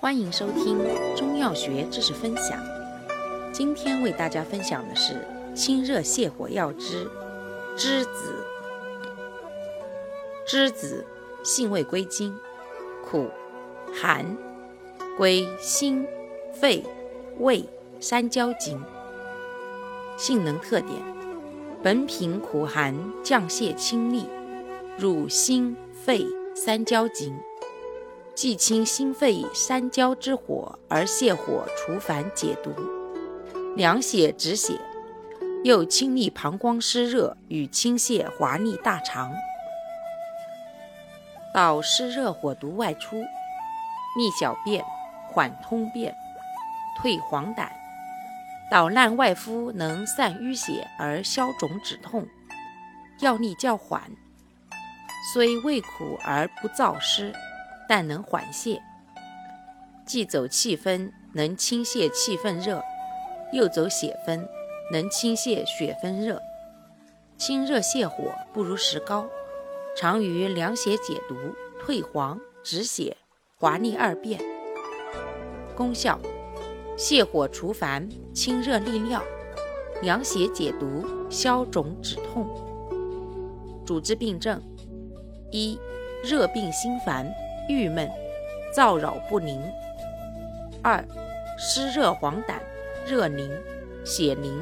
欢迎收听中药学知识分享。今天为大家分享的是清热泻火药之栀子。栀子性味归经：苦、寒，归心、肺、胃、三焦经。性能特点：本品苦寒，降泻清利，入心、肺、三焦经。既清心肺三焦之火，而泻火除烦解毒，凉血止血，又清利膀胱湿热与清泻滑腻大肠。导湿热火毒外出，利小便，缓通便，退黄疸。捣烂外敷，能散淤血而消肿止痛，药力较缓，虽味苦而不燥湿。但能缓泻，既走气分，能清泻气分热；又走血分，能清泻血分热。清热泻火，不如石膏，常于凉血解毒、退黄止血、滑腻二便。功效：泻火除烦，清热利尿，凉血解毒，消肿止痛。主治病症：一、热病心烦。郁闷、燥扰不宁；二、湿热黄疸、热凝、血凝；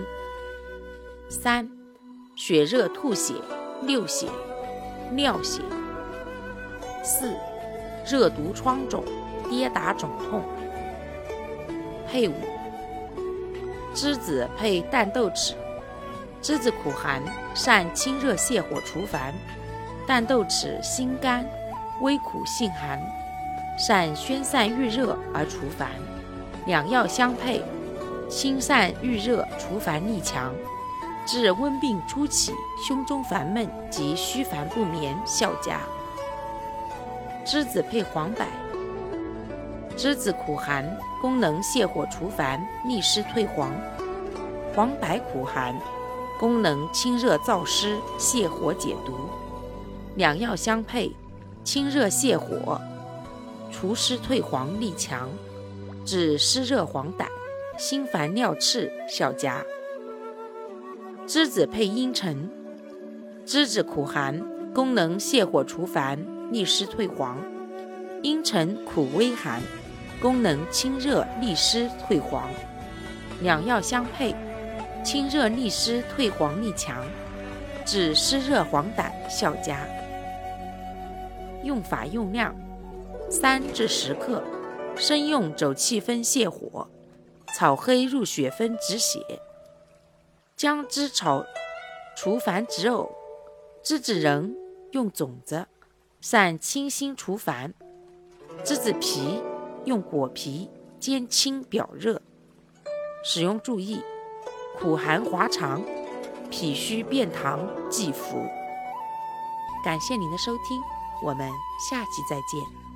三、血热吐血、溜血、尿血；四、热毒疮肿、跌打肿痛。配伍：栀子配淡豆豉。栀子苦寒，善清热泻火除烦；淡豆豉辛甘。微苦性寒，善宣散郁热而除烦，两药相配，清散郁热，除烦力强，治温病初起胸中烦闷及虚烦不眠效佳。栀子配黄柏，栀子苦寒，功能泻火除烦，利湿退黄；黄柏苦寒，功能清热燥湿，泻火解毒，两药相配。清热泻火，除湿退黄力强，治湿热黄疸、心烦尿赤效佳。栀子配茵陈，栀子苦寒，功能泻火除烦、利湿退黄；茵陈苦微寒，功能清热利湿退黄。两药相配，清热利湿退黄力强，治湿热黄疸效佳。用法用量：三至十克，生用走气分泻火，炒黑入血分止血。姜汁炒除烦止呕。栀子仁用种子，善清心除烦。栀子皮用果皮煎清表热。使用注意：苦寒滑肠，脾虚便溏忌服。感谢您的收听。我们下期再见。